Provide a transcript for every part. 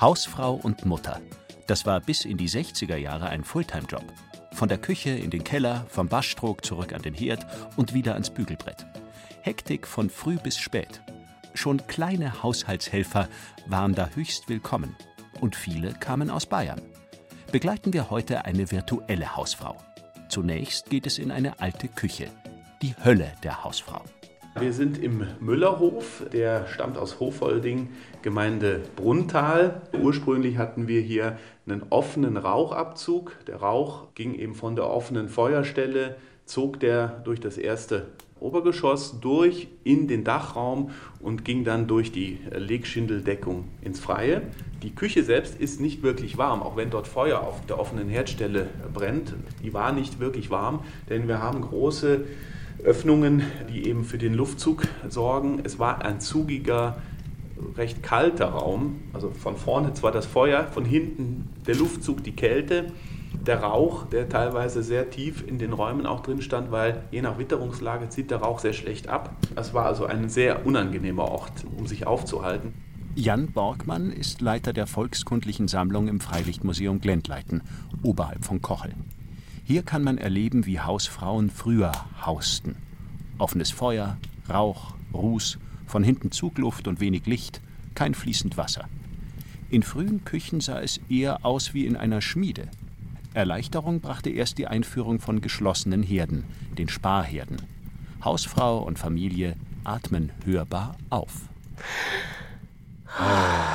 Hausfrau und Mutter. Das war bis in die 60er Jahre ein Fulltime-Job. Von der Küche in den Keller, vom Waschtrog zurück an den Herd und wieder ans Bügelbrett. Hektik von früh bis spät. Schon kleine Haushaltshelfer waren da höchst willkommen. Und viele kamen aus Bayern. Begleiten wir heute eine virtuelle Hausfrau. Zunächst geht es in eine alte Küche. Die Hölle der Hausfrau. Wir sind im Müllerhof, der stammt aus Hofolding, Gemeinde Brunntal. Ursprünglich hatten wir hier einen offenen Rauchabzug. Der Rauch ging eben von der offenen Feuerstelle, zog der durch das erste Obergeschoss durch in den Dachraum und ging dann durch die Legschindeldeckung ins Freie. Die Küche selbst ist nicht wirklich warm, auch wenn dort Feuer auf der offenen Herdstelle brennt. Die war nicht wirklich warm, denn wir haben große Öffnungen, die eben für den Luftzug sorgen. Es war ein zugiger, recht kalter Raum. Also von vorne zwar das Feuer, von hinten der Luftzug, die Kälte, der Rauch, der teilweise sehr tief in den Räumen auch drin stand, weil je nach Witterungslage zieht der Rauch sehr schlecht ab. Es war also ein sehr unangenehmer Ort, um sich aufzuhalten. Jan Borgmann ist Leiter der Volkskundlichen Sammlung im Freilichtmuseum Glendleiten, oberhalb von Kochel. Hier kann man erleben, wie Hausfrauen früher hausten. Offenes Feuer, Rauch, Ruß, von hinten Zugluft und wenig Licht, kein fließend Wasser. In frühen Küchen sah es eher aus wie in einer Schmiede. Erleichterung brachte erst die Einführung von geschlossenen Herden, den Sparherden. Hausfrau und Familie atmen hörbar auf. Ah.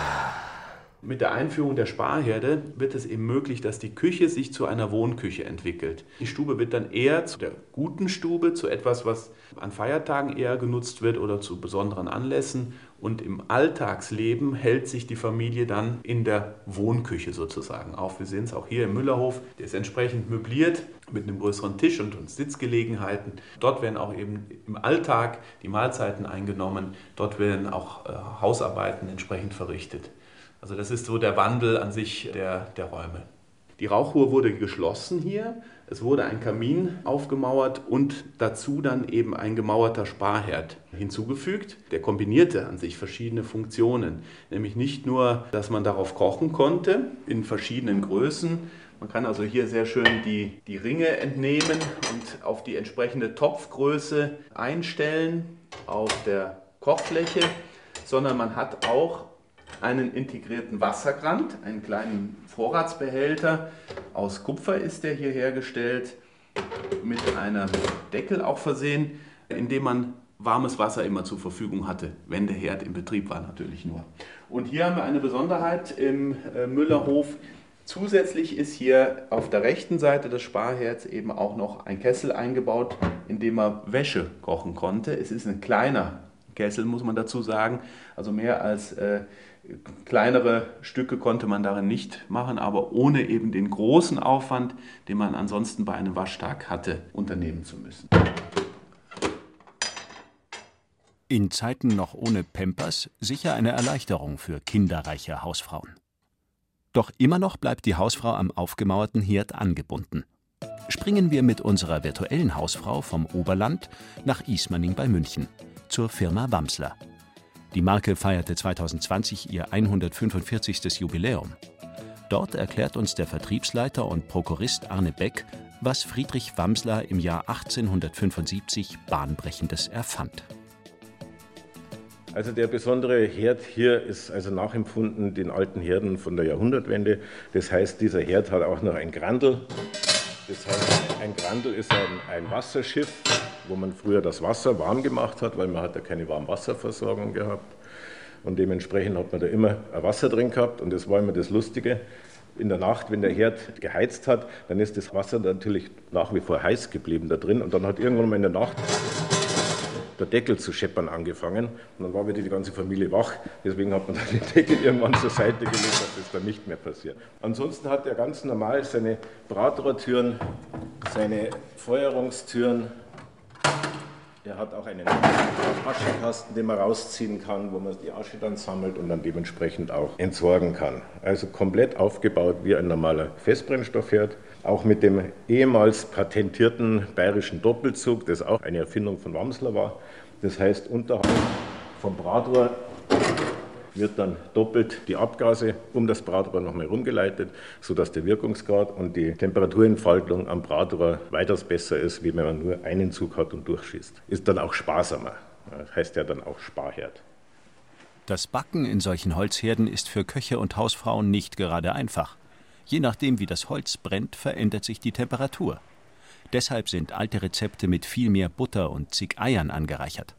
Mit der Einführung der Sparherde wird es eben möglich, dass die Küche sich zu einer Wohnküche entwickelt. Die Stube wird dann eher zu der guten Stube, zu etwas, was an Feiertagen eher genutzt wird oder zu besonderen Anlässen. Und im Alltagsleben hält sich die Familie dann in der Wohnküche sozusagen auf. Wir sehen es auch hier im Müllerhof. Der ist entsprechend möbliert mit einem größeren Tisch und, Sitzgelegenheiten. Dort werden auch eben im Alltag die Mahlzeiten eingenommen. Dort werden auch äh, Hausarbeiten entsprechend verrichtet. Also das ist so der Wandel an sich der, der Räume. Die Rauchruhe wurde geschlossen hier. Es wurde ein Kamin aufgemauert und dazu dann eben ein gemauerter Sparherd hinzugefügt. Der kombinierte an sich verschiedene Funktionen. Nämlich nicht nur, dass man darauf kochen konnte in verschiedenen Größen. Man kann also hier sehr schön die, die Ringe entnehmen und auf die entsprechende Topfgröße einstellen auf der Kochfläche, sondern man hat auch einen integrierten Wassergrand, einen kleinen Vorratsbehälter. Aus Kupfer ist der hier hergestellt, mit einem Deckel auch versehen, in dem man warmes Wasser immer zur Verfügung hatte, wenn der Herd in Betrieb war natürlich nur. Und hier haben wir eine Besonderheit im äh, Müllerhof. Zusätzlich ist hier auf der rechten Seite des Sparherds eben auch noch ein Kessel eingebaut, in dem man Wäsche kochen konnte. Es ist ein kleiner Kessel, muss man dazu sagen, also mehr als äh, Kleinere Stücke konnte man darin nicht machen, aber ohne eben den großen Aufwand, den man ansonsten bei einem Waschtag hatte, unternehmen zu müssen. In Zeiten noch ohne Pampers sicher eine Erleichterung für kinderreiche Hausfrauen. Doch immer noch bleibt die Hausfrau am aufgemauerten Herd angebunden. Springen wir mit unserer virtuellen Hausfrau vom Oberland nach Ismaning bei München zur Firma Wamsler. Die Marke feierte 2020 ihr 145. Jubiläum. Dort erklärt uns der Vertriebsleiter und Prokurist Arne Beck, was Friedrich Wamsler im Jahr 1875 Bahnbrechendes erfand. Also der besondere Herd hier ist also nachempfunden den alten Herden von der Jahrhundertwende. Das heißt, dieser Herd hat auch noch ein Grandel. Das heißt, ein Grandel ist ein, ein Wasserschiff, wo man früher das Wasser warm gemacht hat, weil man hat ja keine Warmwasserversorgung gehabt. Und dementsprechend hat man da immer Wasser drin gehabt. Und das war immer das Lustige. In der Nacht, wenn der Herd geheizt hat, dann ist das Wasser natürlich nach wie vor heiß geblieben da drin. Und dann hat irgendwann mal in der Nacht der Deckel zu scheppern angefangen. Und dann war wieder die ganze Familie wach. Deswegen hat man dann den Deckel irgendwann zur Seite gelegt, dass das dann nicht mehr passiert. Ansonsten hat er ganz normal seine Bratrohrtüren, seine Feuerungstüren, er hat auch einen Aschekasten, den man rausziehen kann, wo man die Asche dann sammelt und dann dementsprechend auch entsorgen kann. Also komplett aufgebaut wie ein normaler Festbrennstoffherd. Auch mit dem ehemals patentierten bayerischen Doppelzug, das auch eine Erfindung von Wamsler war. Das heißt, unterhalb vom Bratrohr wird dann doppelt die Abgase um das Bratrohr nochmal rumgeleitet, sodass der Wirkungsgrad und die Temperaturentfaltung am Bratrohr weitaus besser ist, wie wenn man nur einen Zug hat und durchschießt. Ist dann auch sparsamer. Das heißt ja dann auch Sparherd. Das Backen in solchen Holzherden ist für Köche und Hausfrauen nicht gerade einfach. Je nachdem, wie das Holz brennt, verändert sich die Temperatur. Deshalb sind alte Rezepte mit viel mehr Butter und zig Eiern angereichert.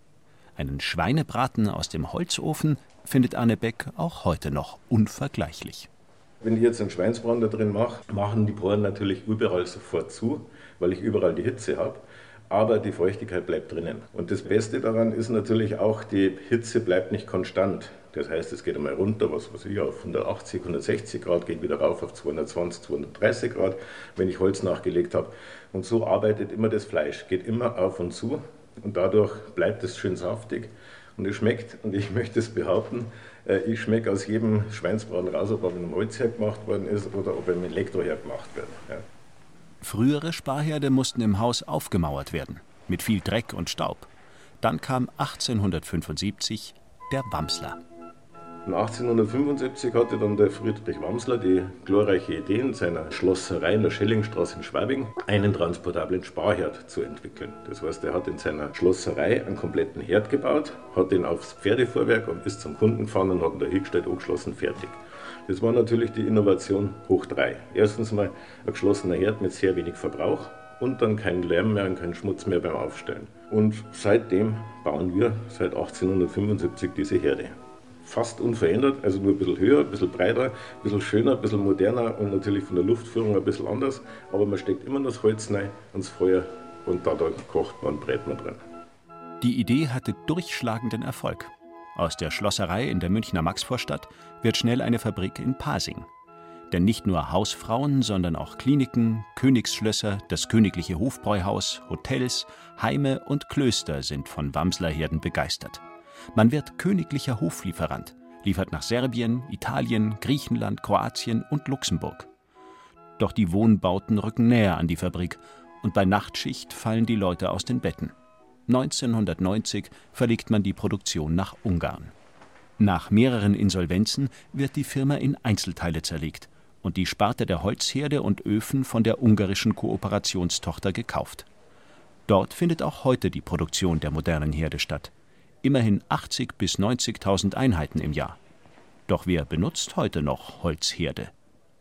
Einen Schweinebraten aus dem Holzofen findet Anne Beck auch heute noch unvergleichlich. Wenn ich jetzt einen Schweinsbraten da drin mache, machen die Poren natürlich überall sofort zu, weil ich überall die Hitze habe. Aber die Feuchtigkeit bleibt drinnen. Und das Beste daran ist natürlich auch, die Hitze bleibt nicht konstant. Das heißt, es geht einmal runter, was weiß ich, auf 180, 160 Grad, geht wieder rauf auf 220, 230 Grad, wenn ich Holz nachgelegt habe. Und so arbeitet immer das Fleisch, geht immer auf und zu und dadurch bleibt es schön saftig und es schmeckt, und ich möchte es behaupten, äh, ich schmecke aus jedem Schweinsbraten raus, ob er mit einem Holzherd gemacht worden ist oder ob er mit Elektroherd gemacht wird. Ja. Frühere Sparherde mussten im Haus aufgemauert werden, mit viel Dreck und Staub. Dann kam 1875 der Wamsler. 1875 hatte dann der Friedrich Wamsler die glorreiche Idee in seiner Schlosserei in der Schellingstraße in Schwabing, einen transportablen Sparherd zu entwickeln. Das heißt, er hat in seiner Schlosserei einen kompletten Herd gebaut, hat ihn aufs Pferdefuhrwerk und ist zum Kunden gefahren und hat ihn da hingestellt, angeschlossen, fertig. Das war natürlich die Innovation hoch drei. Erstens mal ein geschlossener Herd mit sehr wenig Verbrauch und dann kein Lärm mehr und kein Schmutz mehr beim Aufstellen. Und seitdem bauen wir seit 1875 diese Herde fast unverändert, also nur ein bisschen höher, ein bisschen breiter, ein bisschen schöner, ein bisschen moderner und natürlich von der Luftführung ein bisschen anders. Aber man steckt immer das Holz rein ans Feuer und da kocht man und brät man drin. Die Idee hatte durchschlagenden Erfolg. Aus der Schlosserei in der Münchner Maxvorstadt wird schnell eine Fabrik in Pasing. Denn nicht nur Hausfrauen, sondern auch Kliniken, Königsschlösser, das königliche Hofbräuhaus, Hotels, Heime und Klöster sind von Wamslerherden begeistert. Man wird königlicher Hoflieferant, liefert nach Serbien, Italien, Griechenland, Kroatien und Luxemburg. Doch die Wohnbauten rücken näher an die Fabrik und bei Nachtschicht fallen die Leute aus den Betten. 1990 verlegt man die Produktion nach Ungarn. Nach mehreren Insolvenzen wird die Firma in Einzelteile zerlegt und die Sparte der Holzherde und Öfen von der ungarischen Kooperationstochter gekauft. Dort findet auch heute die Produktion der modernen Herde statt immerhin 80.000 bis 90.000 Einheiten im Jahr. Doch wer benutzt heute noch Holzherde?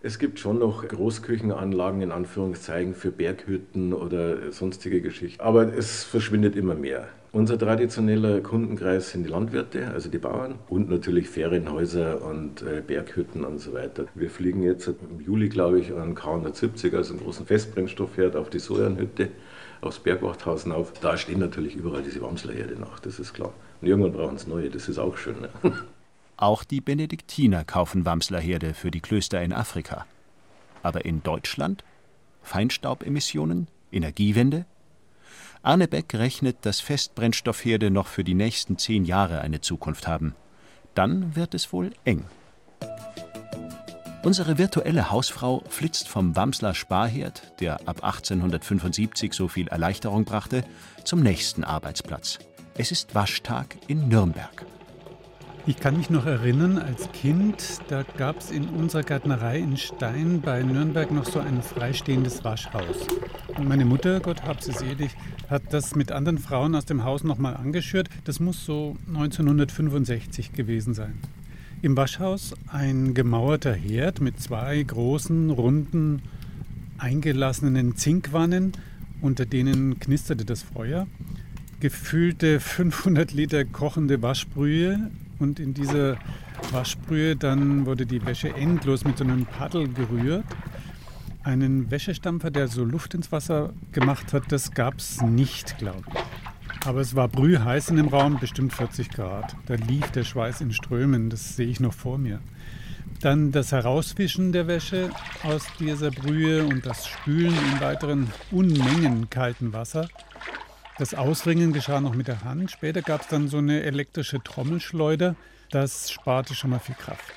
Es gibt schon noch Großküchenanlagen in Anführungszeichen für Berghütten oder sonstige Geschichten, aber es verschwindet immer mehr. Unser traditioneller Kundenkreis sind die Landwirte, also die Bauern und natürlich Ferienhäuser und äh, Berghütten und so weiter. Wir fliegen jetzt im Juli, glaube ich, an K170, also einen großen Festbrennstoffherd auf die Sojanhütte aufs Bergwachthausen auf. Da stehen natürlich überall diese Wamslerherde nach, das ist klar. Und irgendwann brauchen sie neue, das ist auch schön. Ne? Auch die Benediktiner kaufen Wamslerherde für die Klöster in Afrika. Aber in Deutschland? Feinstaubemissionen? Energiewende? Arne Beck rechnet, dass Festbrennstoffherde noch für die nächsten zehn Jahre eine Zukunft haben. Dann wird es wohl eng. Unsere virtuelle Hausfrau flitzt vom Wamsler Sparherd, der ab 1875 so viel Erleichterung brachte, zum nächsten Arbeitsplatz. Es ist Waschtag in Nürnberg. Ich kann mich noch erinnern, als Kind, da gab es in unserer Gärtnerei in Stein bei Nürnberg noch so ein freistehendes Waschhaus. Und meine Mutter, Gott hab sie selig, hat das mit anderen Frauen aus dem Haus nochmal angeschürt. Das muss so 1965 gewesen sein. Im Waschhaus ein gemauerter Herd mit zwei großen, runden, eingelassenen Zinkwannen, unter denen knisterte das Feuer gefühlte 500 Liter kochende Waschbrühe und in dieser Waschbrühe dann wurde die Wäsche endlos mit so einem Paddel gerührt. Einen Wäschestampfer, der so Luft ins Wasser gemacht hat, das gab es nicht, glaube ich. Aber es war brühheiß in dem Raum, bestimmt 40 Grad. Da lief der Schweiß in Strömen, das sehe ich noch vor mir. Dann das Herausfischen der Wäsche aus dieser Brühe und das Spülen in weiteren Unmengen kalten Wasser. Das Ausringen geschah noch mit der Hand. Später gab es dann so eine elektrische Trommelschleuder. Das sparte schon mal viel Kraft.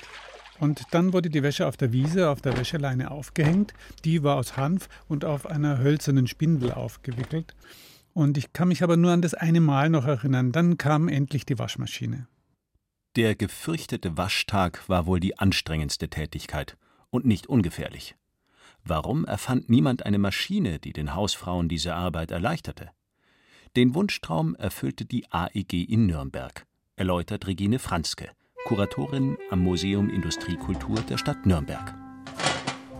Und dann wurde die Wäsche auf der Wiese, auf der Wäscheleine aufgehängt. Die war aus Hanf und auf einer hölzernen Spindel aufgewickelt. Und ich kann mich aber nur an das eine Mal noch erinnern. Dann kam endlich die Waschmaschine. Der gefürchtete Waschtag war wohl die anstrengendste Tätigkeit und nicht ungefährlich. Warum erfand niemand eine Maschine, die den Hausfrauen diese Arbeit erleichterte? Den Wunschtraum erfüllte die AEG in Nürnberg, erläutert Regine Franzke, Kuratorin am Museum Industriekultur der Stadt Nürnberg.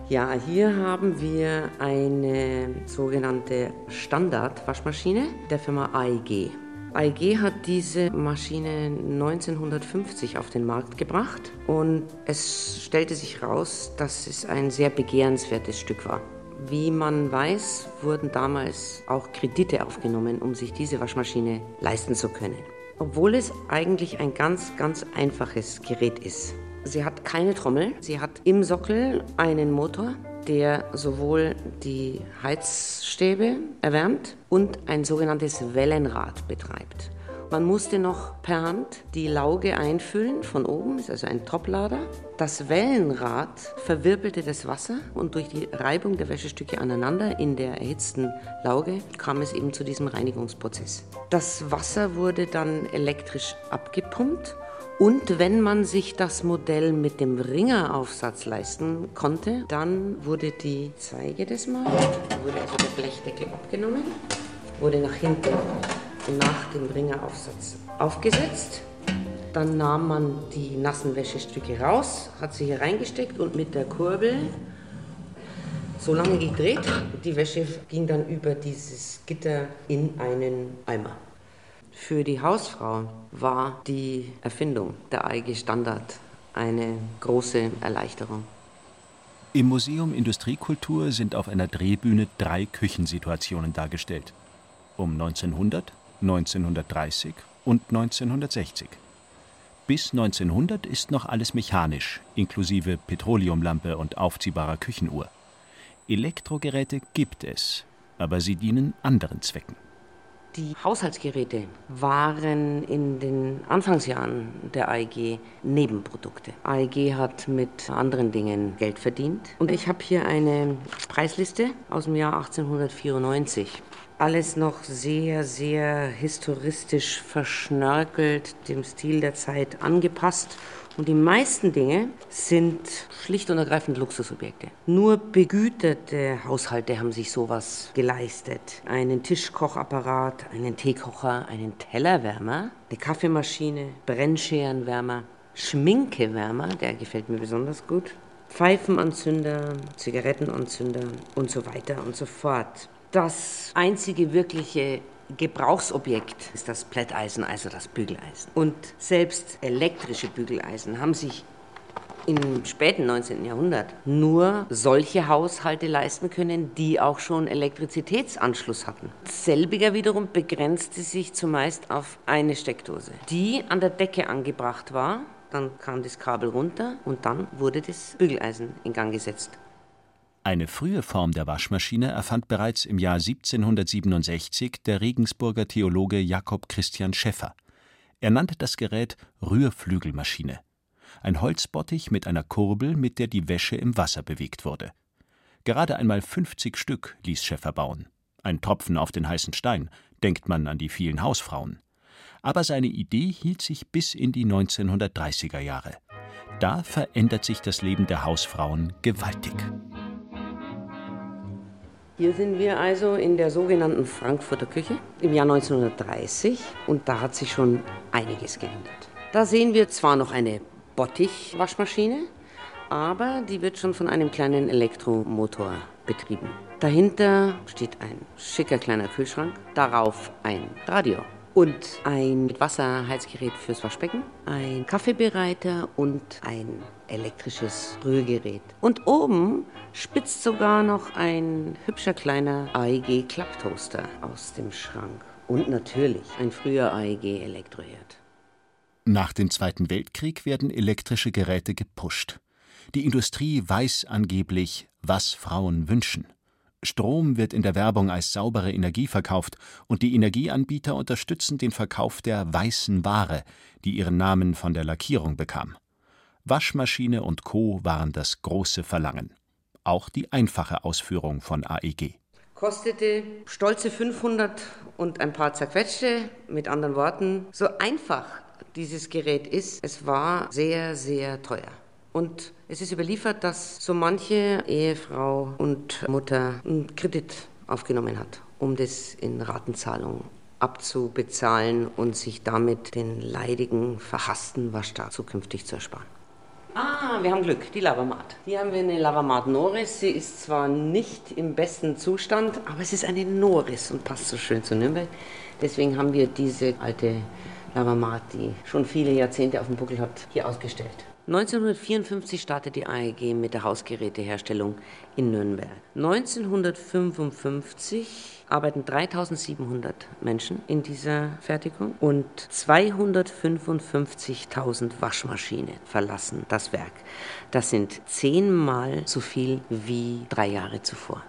Ja, hier haben wir eine sogenannte Standardwaschmaschine der Firma AEG. AEG hat diese Maschine 1950 auf den Markt gebracht und es stellte sich heraus, dass es ein sehr begehrenswertes Stück war. Wie man weiß, wurden damals auch Kredite aufgenommen, um sich diese Waschmaschine leisten zu können. Obwohl es eigentlich ein ganz, ganz einfaches Gerät ist. Sie hat keine Trommel, sie hat im Sockel einen Motor, der sowohl die Heizstäbe erwärmt und ein sogenanntes Wellenrad betreibt. Man musste noch per Hand die Lauge einfüllen von oben, ist also ein Toplader. Das Wellenrad verwirbelte das Wasser und durch die Reibung der Wäschestücke aneinander in der erhitzten Lauge kam es eben zu diesem Reinigungsprozess. Das Wasser wurde dann elektrisch abgepumpt und wenn man sich das Modell mit dem Ringeraufsatz leisten konnte, dann wurde die Zeige des Mal, wurde also der Blechdeckel abgenommen, wurde nach hinten nach dem Ringeraufsatz aufgesetzt. Dann nahm man die nassen Wäschestücke raus, hat sie hier reingesteckt und mit der Kurbel so lange gedreht. Die Wäsche ging dann über dieses Gitter in einen Eimer. Für die Hausfrau war die Erfindung der IG Standard eine große Erleichterung. Im Museum Industriekultur sind auf einer Drehbühne drei Küchensituationen dargestellt. Um 1900, 1930 und 1960. Bis 1900 ist noch alles mechanisch, inklusive Petroleumlampe und aufziehbarer Küchenuhr. Elektrogeräte gibt es, aber sie dienen anderen Zwecken. Die Haushaltsgeräte waren in den Anfangsjahren der AEG Nebenprodukte. AEG hat mit anderen Dingen Geld verdient. Und ich habe hier eine Preisliste aus dem Jahr 1894 alles noch sehr, sehr historistisch verschnörkelt, dem Stil der Zeit angepasst. Und die meisten Dinge sind schlicht und ergreifend Luxusobjekte. Nur begüterte Haushalte haben sich sowas geleistet. Einen Tischkochapparat, einen Teekocher, einen Tellerwärmer, eine Kaffeemaschine, Brennscherenwärmer, Schminkewärmer, der gefällt mir besonders gut, Pfeifenanzünder, Zigarettenanzünder und so weiter und so fort. Das einzige wirkliche Gebrauchsobjekt ist das Plätteisen, also das Bügeleisen. Und selbst elektrische Bügeleisen haben sich im späten 19. Jahrhundert nur solche Haushalte leisten können, die auch schon Elektrizitätsanschluss hatten. Selbiger wiederum begrenzte sich zumeist auf eine Steckdose, die an der Decke angebracht war. Dann kam das Kabel runter und dann wurde das Bügeleisen in Gang gesetzt. Eine frühe Form der Waschmaschine erfand bereits im Jahr 1767 der Regensburger Theologe Jakob Christian Schäffer. Er nannte das Gerät Rührflügelmaschine. Ein Holzbottich mit einer Kurbel, mit der die Wäsche im Wasser bewegt wurde. Gerade einmal 50 Stück ließ Schäffer bauen. Ein Tropfen auf den heißen Stein, denkt man an die vielen Hausfrauen. Aber seine Idee hielt sich bis in die 1930er Jahre. Da verändert sich das Leben der Hausfrauen gewaltig. Hier sind wir also in der sogenannten Frankfurter Küche im Jahr 1930 und da hat sich schon einiges geändert. Da sehen wir zwar noch eine Bottich-Waschmaschine, aber die wird schon von einem kleinen Elektromotor betrieben. Dahinter steht ein schicker kleiner Kühlschrank, darauf ein Radio und ein Wasserheizgerät fürs Waschbecken, ein Kaffeebereiter und ein elektrisches Rührgerät. Und oben spitzt sogar noch ein hübscher kleiner AEG Klapptoaster aus dem Schrank. Und natürlich ein früher AEG Elektroherd. Nach dem Zweiten Weltkrieg werden elektrische Geräte gepusht. Die Industrie weiß angeblich, was Frauen wünschen. Strom wird in der Werbung als saubere Energie verkauft und die Energieanbieter unterstützen den Verkauf der weißen Ware, die ihren Namen von der Lackierung bekam. Waschmaschine und Co. waren das große Verlangen. Auch die einfache Ausführung von AEG. Kostete stolze 500 und ein paar zerquetschte, mit anderen Worten, so einfach dieses Gerät ist, es war sehr, sehr teuer. Und es ist überliefert, dass so manche Ehefrau und Mutter einen Kredit aufgenommen hat, um das in Ratenzahlung abzubezahlen und sich damit den leidigen, verhassten Waschtag zukünftig zu ersparen. Ah, wir haben Glück, die Lavamat. Hier haben wir eine Lavamat Norris. Sie ist zwar nicht im besten Zustand, aber es ist eine Norris und passt so schön zu Nürnberg. Deswegen haben wir diese alte Lavamat, die schon viele Jahrzehnte auf dem Buckel hat, hier ausgestellt. 1954 startet die AEG mit der Hausgeräteherstellung in Nürnberg. 1955 arbeiten 3700 Menschen in dieser Fertigung und 255.000 Waschmaschinen verlassen das Werk. Das sind zehnmal so viel wie drei Jahre zuvor.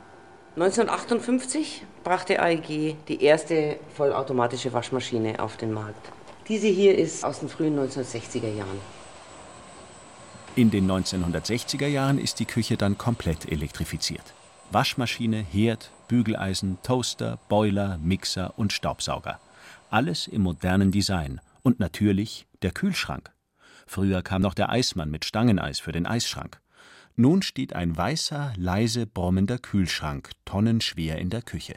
1958 brachte AEG die erste vollautomatische Waschmaschine auf den Markt. Diese hier ist aus den frühen 1960er Jahren. In den 1960er Jahren ist die Küche dann komplett elektrifiziert. Waschmaschine, Herd, Bügeleisen, Toaster, Boiler, Mixer und Staubsauger. Alles im modernen Design. Und natürlich der Kühlschrank. Früher kam noch der Eismann mit Stangeneis für den Eisschrank. Nun steht ein weißer, leise brummender Kühlschrank tonnenschwer in der Küche.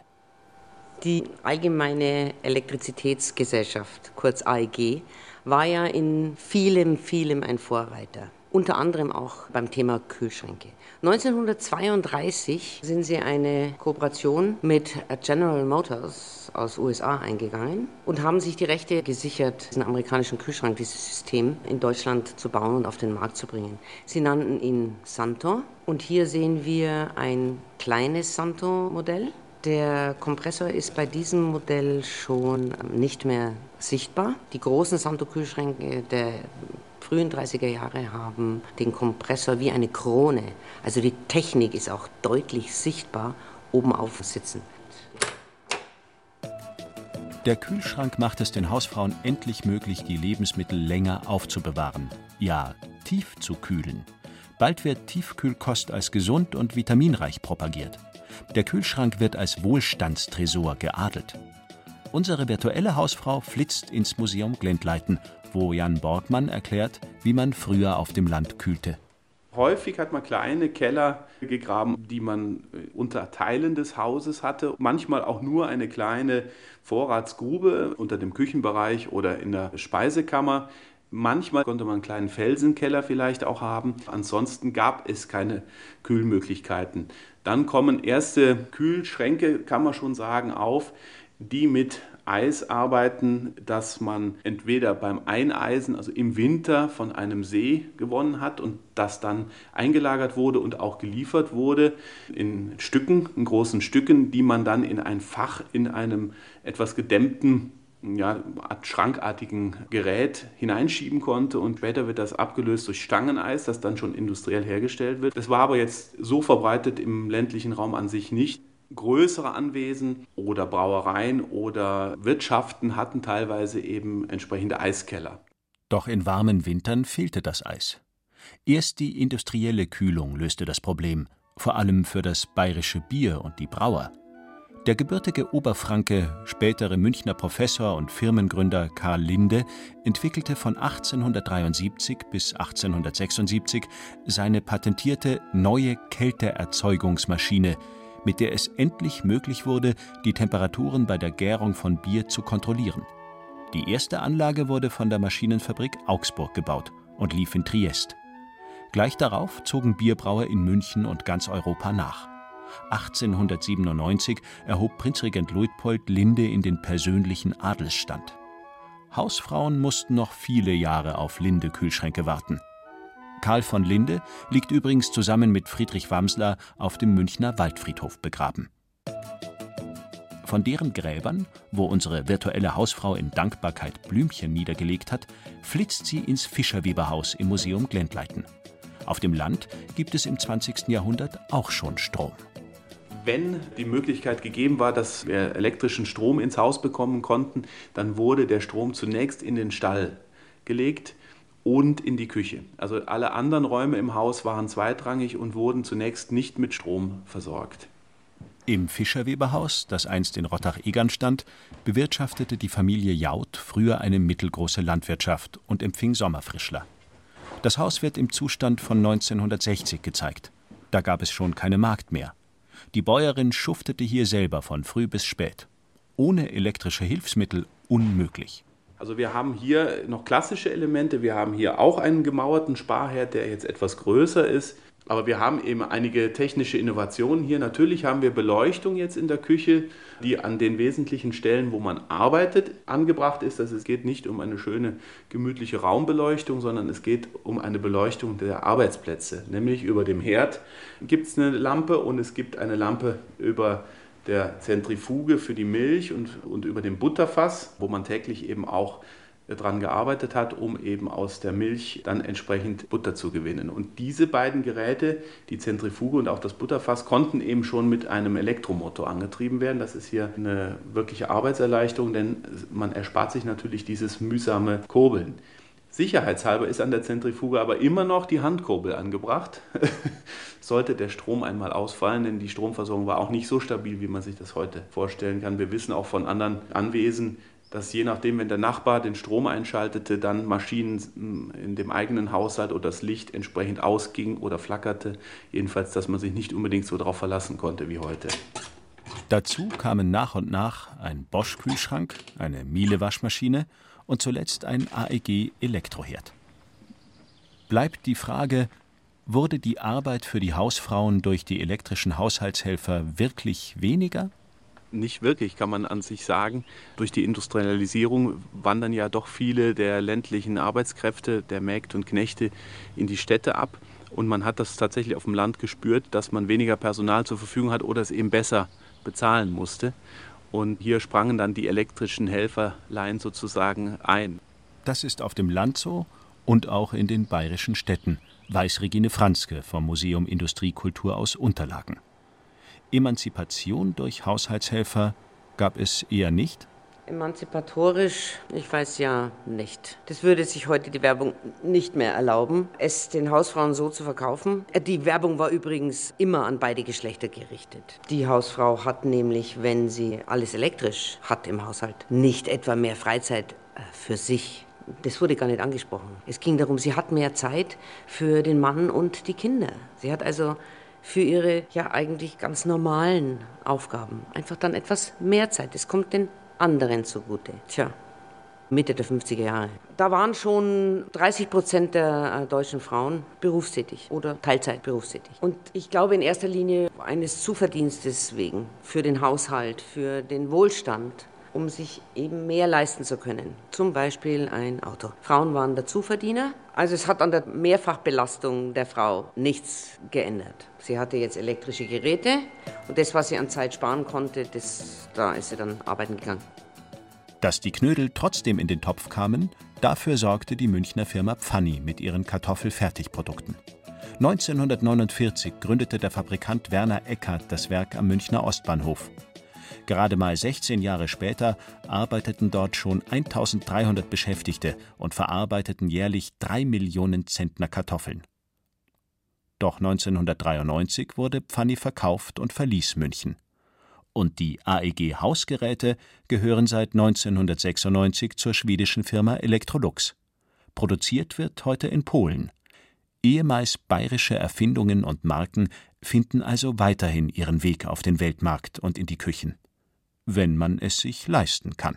Die Allgemeine Elektrizitätsgesellschaft, kurz AEG, war ja in vielem, vielem ein Vorreiter unter anderem auch beim Thema Kühlschränke. 1932 sind sie eine Kooperation mit General Motors aus USA eingegangen und haben sich die Rechte gesichert, diesen amerikanischen Kühlschrank, dieses System in Deutschland zu bauen und auf den Markt zu bringen. Sie nannten ihn Santo und hier sehen wir ein kleines Santo-Modell. Der Kompressor ist bei diesem Modell schon nicht mehr sichtbar. Die großen Santo-Kühlschränke der frühen 30er Jahre haben den Kompressor wie eine Krone. Also die Technik ist auch deutlich sichtbar oben auf sitzen. Der Kühlschrank macht es den Hausfrauen endlich möglich, die Lebensmittel länger aufzubewahren. Ja, tief zu kühlen. Bald wird Tiefkühlkost als gesund und vitaminreich propagiert. Der Kühlschrank wird als Wohlstandstresor geadelt. Unsere virtuelle Hausfrau flitzt ins Museum Glendleiten wo Jan Borgmann erklärt, wie man früher auf dem Land kühlte. Häufig hat man kleine Keller gegraben, die man äh, unter Teilen des Hauses hatte. Manchmal auch nur eine kleine Vorratsgrube unter dem Küchenbereich oder in der Speisekammer. Manchmal konnte man einen kleinen Felsenkeller vielleicht auch haben. Ansonsten gab es keine Kühlmöglichkeiten. Dann kommen erste Kühlschränke, kann man schon sagen, auf, die mit Eis arbeiten, das man entweder beim Eineisen, also im Winter von einem See gewonnen hat und das dann eingelagert wurde und auch geliefert wurde in Stücken, in großen Stücken, die man dann in ein Fach in einem etwas gedämmten ja, schrankartigen Gerät hineinschieben konnte und später wird das abgelöst durch Stangeneis, das dann schon industriell hergestellt wird. Das war aber jetzt so verbreitet im ländlichen Raum an sich nicht größere Anwesen oder Brauereien oder Wirtschaften hatten teilweise eben entsprechende Eiskeller. Doch in warmen Wintern fehlte das Eis. Erst die industrielle Kühlung löste das Problem, vor allem für das bayerische Bier und die Brauer. Der gebürtige Oberfranke, spätere Münchner Professor und Firmengründer Karl Linde entwickelte von 1873 bis 1876 seine patentierte neue Kälteerzeugungsmaschine, mit der es endlich möglich wurde, die Temperaturen bei der Gärung von Bier zu kontrollieren. Die erste Anlage wurde von der Maschinenfabrik Augsburg gebaut und lief in Triest. Gleich darauf zogen Bierbrauer in München und ganz Europa nach. 1897 erhob Prinzregent Luitpold Linde in den persönlichen Adelsstand. Hausfrauen mussten noch viele Jahre auf Linde-Kühlschränke warten. Karl von Linde liegt übrigens zusammen mit Friedrich Wamsler auf dem Münchner Waldfriedhof begraben. Von deren Gräbern, wo unsere virtuelle Hausfrau in Dankbarkeit Blümchen niedergelegt hat, flitzt sie ins Fischerweberhaus im Museum Glendleiten. Auf dem Land gibt es im 20. Jahrhundert auch schon Strom. Wenn die Möglichkeit gegeben war, dass wir elektrischen Strom ins Haus bekommen konnten, dann wurde der Strom zunächst in den Stall gelegt und in die Küche. Also alle anderen Räume im Haus waren zweitrangig und wurden zunächst nicht mit Strom versorgt. Im Fischerweberhaus, das einst in Rottach-Egern stand, bewirtschaftete die Familie Jaud früher eine mittelgroße Landwirtschaft und empfing Sommerfrischler. Das Haus wird im Zustand von 1960 gezeigt. Da gab es schon keine Magd mehr. Die Bäuerin schuftete hier selber von früh bis spät. Ohne elektrische Hilfsmittel unmöglich. Also wir haben hier noch klassische Elemente. Wir haben hier auch einen gemauerten Sparherd, der jetzt etwas größer ist. Aber wir haben eben einige technische Innovationen hier. Natürlich haben wir Beleuchtung jetzt in der Küche, die an den wesentlichen Stellen, wo man arbeitet, angebracht ist. Also es geht nicht um eine schöne, gemütliche Raumbeleuchtung, sondern es geht um eine Beleuchtung der Arbeitsplätze. Nämlich über dem Herd gibt es eine Lampe und es gibt eine Lampe über der Zentrifuge für die Milch und, und über dem Butterfass, wo man täglich eben auch daran gearbeitet hat, um eben aus der Milch dann entsprechend Butter zu gewinnen. Und diese beiden Geräte, die Zentrifuge und auch das Butterfass, konnten eben schon mit einem Elektromotor angetrieben werden. Das ist hier eine wirkliche Arbeitserleichterung, denn man erspart sich natürlich dieses mühsame Kurbeln. Sicherheitshalber ist an der Zentrifuge aber immer noch die Handkurbel angebracht. Sollte der Strom einmal ausfallen, denn die Stromversorgung war auch nicht so stabil, wie man sich das heute vorstellen kann. Wir wissen auch von anderen Anwesen, dass je nachdem, wenn der Nachbar den Strom einschaltete, dann Maschinen hm, in dem eigenen Haushalt oder das Licht entsprechend ausging oder flackerte. Jedenfalls, dass man sich nicht unbedingt so darauf verlassen konnte wie heute. Dazu kamen nach und nach ein Bosch-Kühlschrank, eine Miele-Waschmaschine und zuletzt ein AEG-Elektroherd. Bleibt die Frage, wurde die Arbeit für die Hausfrauen durch die elektrischen Haushaltshelfer wirklich weniger? nicht wirklich, kann man an sich sagen. Durch die Industrialisierung wandern ja doch viele der ländlichen Arbeitskräfte, der Mägde und Knechte in die Städte ab. Und man hat das tatsächlich auf dem Land gespürt, dass man weniger Personal zur Verfügung hat oder es eben besser bezahlen musste. Und hier sprangen dann die elektrischen Helferlein sozusagen ein. Das ist auf dem Land so und auch in den bayerischen Städten, weiß Regine Franzke vom Museum Industriekultur aus Unterlagen. Emanzipation durch Haushaltshelfer gab es eher nicht? Emanzipatorisch, ich weiß ja nicht. Das würde sich heute die Werbung nicht mehr erlauben, es den Hausfrauen so zu verkaufen. Die Werbung war übrigens immer an beide Geschlechter gerichtet. Die Hausfrau hat nämlich, wenn sie alles elektrisch hat im Haushalt, nicht etwa mehr Freizeit äh, für sich. Das wurde gar nicht angesprochen. Es ging darum, sie hat mehr Zeit für den Mann und die Kinder. Sie hat also für ihre ja eigentlich ganz normalen Aufgaben. Einfach dann etwas mehr Zeit. Es kommt den anderen zugute. Tja, Mitte der 50er Jahre. Da waren schon 30 Prozent der äh, deutschen Frauen berufstätig oder Teilzeit berufstätig. Und ich glaube in erster Linie eines Zuverdienstes wegen für den Haushalt, für den Wohlstand um sich eben mehr leisten zu können. Zum Beispiel ein Auto. Frauen waren der Zuverdiener. Also es hat an der Mehrfachbelastung der Frau nichts geändert. Sie hatte jetzt elektrische Geräte und das, was sie an Zeit sparen konnte, das, da ist sie dann arbeiten gegangen. Dass die Knödel trotzdem in den Topf kamen, dafür sorgte die Münchner Firma Pfanni mit ihren Kartoffelfertigprodukten. 1949 gründete der Fabrikant Werner Eckert das Werk am Münchner Ostbahnhof. Gerade mal 16 Jahre später arbeiteten dort schon 1300 Beschäftigte und verarbeiteten jährlich drei Millionen Zentner Kartoffeln. Doch 1993 wurde Pfanni verkauft und verließ München. Und die AEG Hausgeräte gehören seit 1996 zur schwedischen Firma Electrolux. Produziert wird heute in Polen. Ehemals bayerische Erfindungen und Marken finden also weiterhin ihren Weg auf den Weltmarkt und in die Küchen wenn man es sich leisten kann